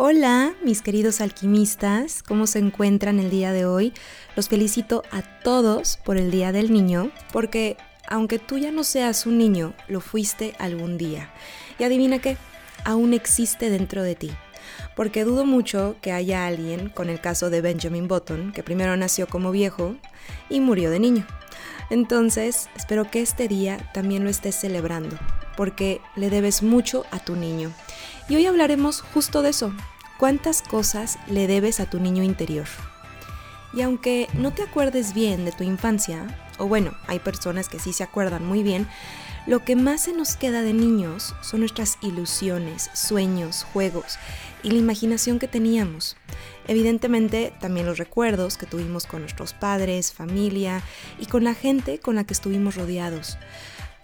Hola, mis queridos alquimistas, ¿cómo se encuentran el día de hoy? Los felicito a todos por el Día del Niño, porque aunque tú ya no seas un niño, lo fuiste algún día. Y adivina qué, aún existe dentro de ti. Porque dudo mucho que haya alguien, con el caso de Benjamin Button, que primero nació como viejo y murió de niño. Entonces, espero que este día también lo estés celebrando, porque le debes mucho a tu niño. Y hoy hablaremos justo de eso. ¿Cuántas cosas le debes a tu niño interior? Y aunque no te acuerdes bien de tu infancia, o bueno, hay personas que sí se acuerdan muy bien, lo que más se nos queda de niños son nuestras ilusiones, sueños, juegos y la imaginación que teníamos. Evidentemente también los recuerdos que tuvimos con nuestros padres, familia y con la gente con la que estuvimos rodeados.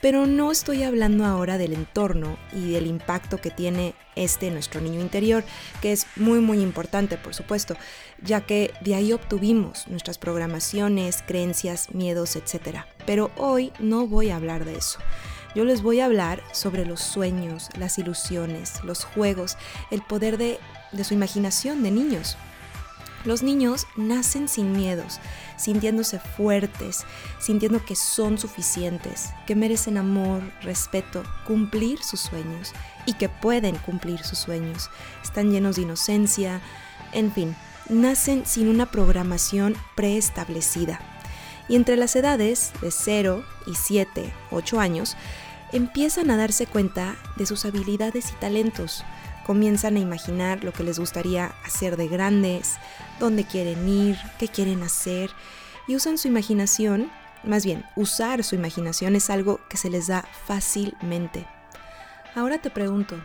Pero no estoy hablando ahora del entorno y del impacto que tiene este nuestro niño interior, que es muy muy importante, por supuesto, ya que de ahí obtuvimos nuestras programaciones, creencias, miedos, etc. Pero hoy no voy a hablar de eso. Yo les voy a hablar sobre los sueños, las ilusiones, los juegos, el poder de, de su imaginación de niños. Los niños nacen sin miedos, sintiéndose fuertes, sintiendo que son suficientes, que merecen amor, respeto, cumplir sus sueños y que pueden cumplir sus sueños. Están llenos de inocencia, en fin, nacen sin una programación preestablecida. Y entre las edades de 0 y 7, 8 años, empiezan a darse cuenta de sus habilidades y talentos, comienzan a imaginar lo que les gustaría hacer de grandes, dónde quieren ir, qué quieren hacer y usan su imaginación, más bien, usar su imaginación es algo que se les da fácilmente. Ahora te pregunto,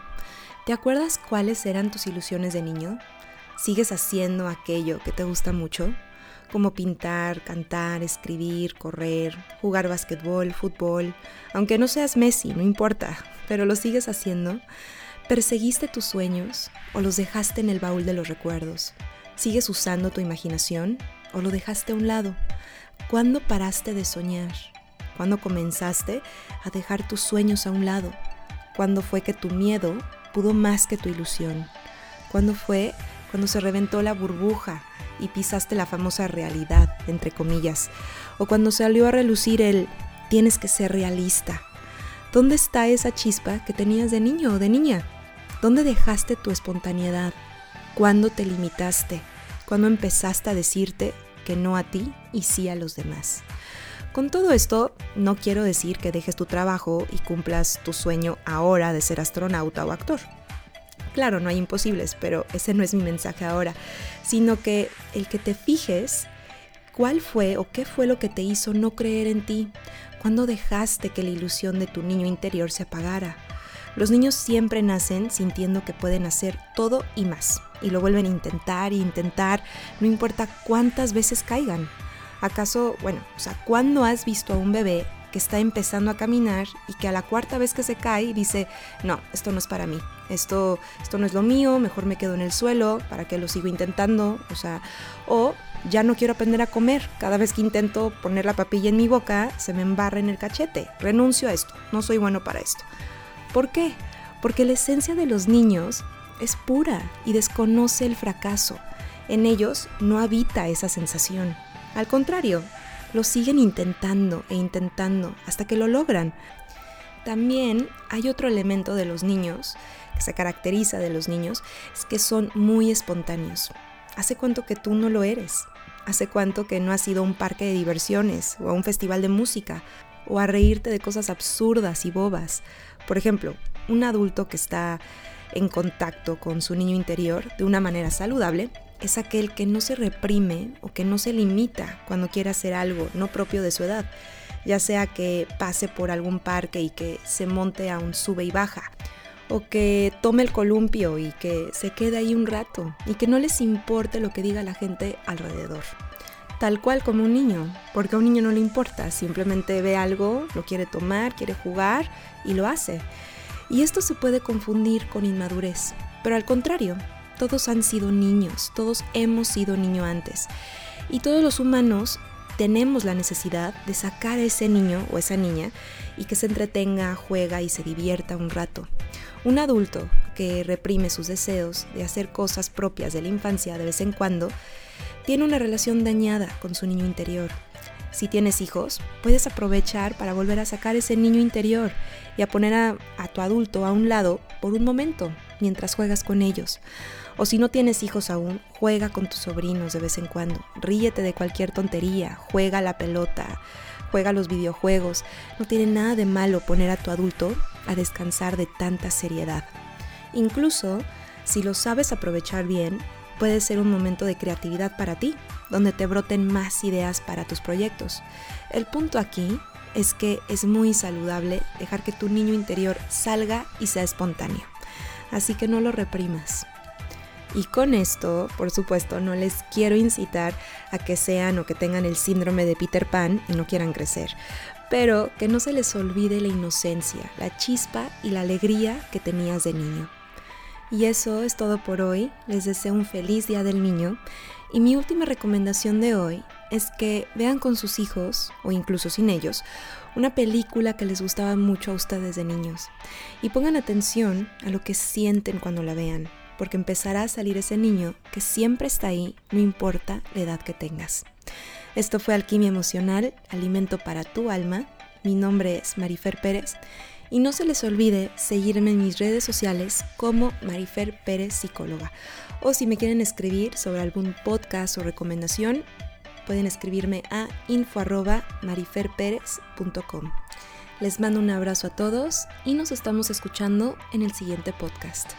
¿te acuerdas cuáles eran tus ilusiones de niño? ¿Sigues haciendo aquello que te gusta mucho? Como pintar, cantar, escribir, correr, jugar basquetbol, fútbol. Aunque no seas Messi, no importa, pero lo sigues haciendo. ¿Perseguiste tus sueños o los dejaste en el baúl de los recuerdos? ¿Sigues usando tu imaginación o lo dejaste a un lado? ¿Cuándo paraste de soñar? ¿Cuándo comenzaste a dejar tus sueños a un lado? ¿Cuándo fue que tu miedo pudo más que tu ilusión? ¿Cuándo fue cuando se reventó la burbuja y pisaste la famosa realidad, entre comillas? ¿O cuando salió a relucir el tienes que ser realista? ¿Dónde está esa chispa que tenías de niño o de niña? ¿Dónde dejaste tu espontaneidad? ¿Cuándo te limitaste? ¿Cuándo empezaste a decirte que no a ti y sí a los demás? Con todo esto, no quiero decir que dejes tu trabajo y cumplas tu sueño ahora de ser astronauta o actor. Claro, no hay imposibles, pero ese no es mi mensaje ahora, sino que el que te fijes cuál fue o qué fue lo que te hizo no creer en ti, cuándo dejaste que la ilusión de tu niño interior se apagara, los niños siempre nacen sintiendo que pueden hacer todo y más, y lo vuelven a intentar e intentar, no importa cuántas veces caigan. ¿Acaso, bueno, o sea, cuándo has visto a un bebé que está empezando a caminar y que a la cuarta vez que se cae dice, no, esto no es para mí, esto, esto no es lo mío, mejor me quedo en el suelo, ¿para que lo sigo intentando? O sea, o ya no quiero aprender a comer, cada vez que intento poner la papilla en mi boca se me embarra en el cachete, renuncio a esto, no soy bueno para esto. ¿Por qué? Porque la esencia de los niños es pura y desconoce el fracaso. En ellos no habita esa sensación. Al contrario, lo siguen intentando e intentando hasta que lo logran. También hay otro elemento de los niños que se caracteriza de los niños, es que son muy espontáneos. ¿Hace cuánto que tú no lo eres? ¿Hace cuánto que no has ido a un parque de diversiones o a un festival de música o a reírte de cosas absurdas y bobas? Por ejemplo, un adulto que está en contacto con su niño interior de una manera saludable es aquel que no se reprime o que no se limita cuando quiere hacer algo no propio de su edad, ya sea que pase por algún parque y que se monte a un sube y baja, o que tome el columpio y que se quede ahí un rato y que no les importe lo que diga la gente alrededor. Tal cual como un niño, porque a un niño no le importa, simplemente ve algo, lo quiere tomar, quiere jugar y lo hace. Y esto se puede confundir con inmadurez, pero al contrario, todos han sido niños, todos hemos sido niño antes. Y todos los humanos tenemos la necesidad de sacar a ese niño o esa niña y que se entretenga, juega y se divierta un rato. Un adulto que reprime sus deseos de hacer cosas propias de la infancia de vez en cuando, tiene una relación dañada con su niño interior. Si tienes hijos, puedes aprovechar para volver a sacar ese niño interior y a poner a, a, tu adulto a un lado por un momento mientras juegas con ellos. O si no tienes hijos aún, juega con tus sobrinos de vez en cuando. Ríete de cualquier tontería, juega la pelota, juega los videojuegos. No tiene nada de malo poner a tu adulto a descansar de tanta seriedad. Incluso, si lo sabes aprovechar bien, puede ser un momento de creatividad para ti, donde te broten más ideas para tus proyectos. El punto aquí es que es muy saludable dejar que tu niño interior salga y sea espontáneo. Así que no lo reprimas. Y con esto, por supuesto, no les quiero incitar a que sean o que tengan el síndrome de Peter Pan y no quieran crecer, pero que no se les olvide la inocencia, la chispa y la alegría que tenías de niño. Y eso es todo por hoy. Les deseo un feliz Día del Niño. Y mi última recomendación de hoy es que vean con sus hijos, o incluso sin ellos, una película que les gustaba mucho a ustedes de niños. Y pongan atención a lo que sienten cuando la vean, porque empezará a salir ese niño que siempre está ahí, no importa la edad que tengas. Esto fue Alquimia Emocional, Alimento para tu Alma. Mi nombre es Marifer Pérez y no se les olvide seguirme en mis redes sociales como Marifer Pérez Psicóloga. O si me quieren escribir sobre algún podcast o recomendación, pueden escribirme a info.mariferperez.com. Les mando un abrazo a todos y nos estamos escuchando en el siguiente podcast.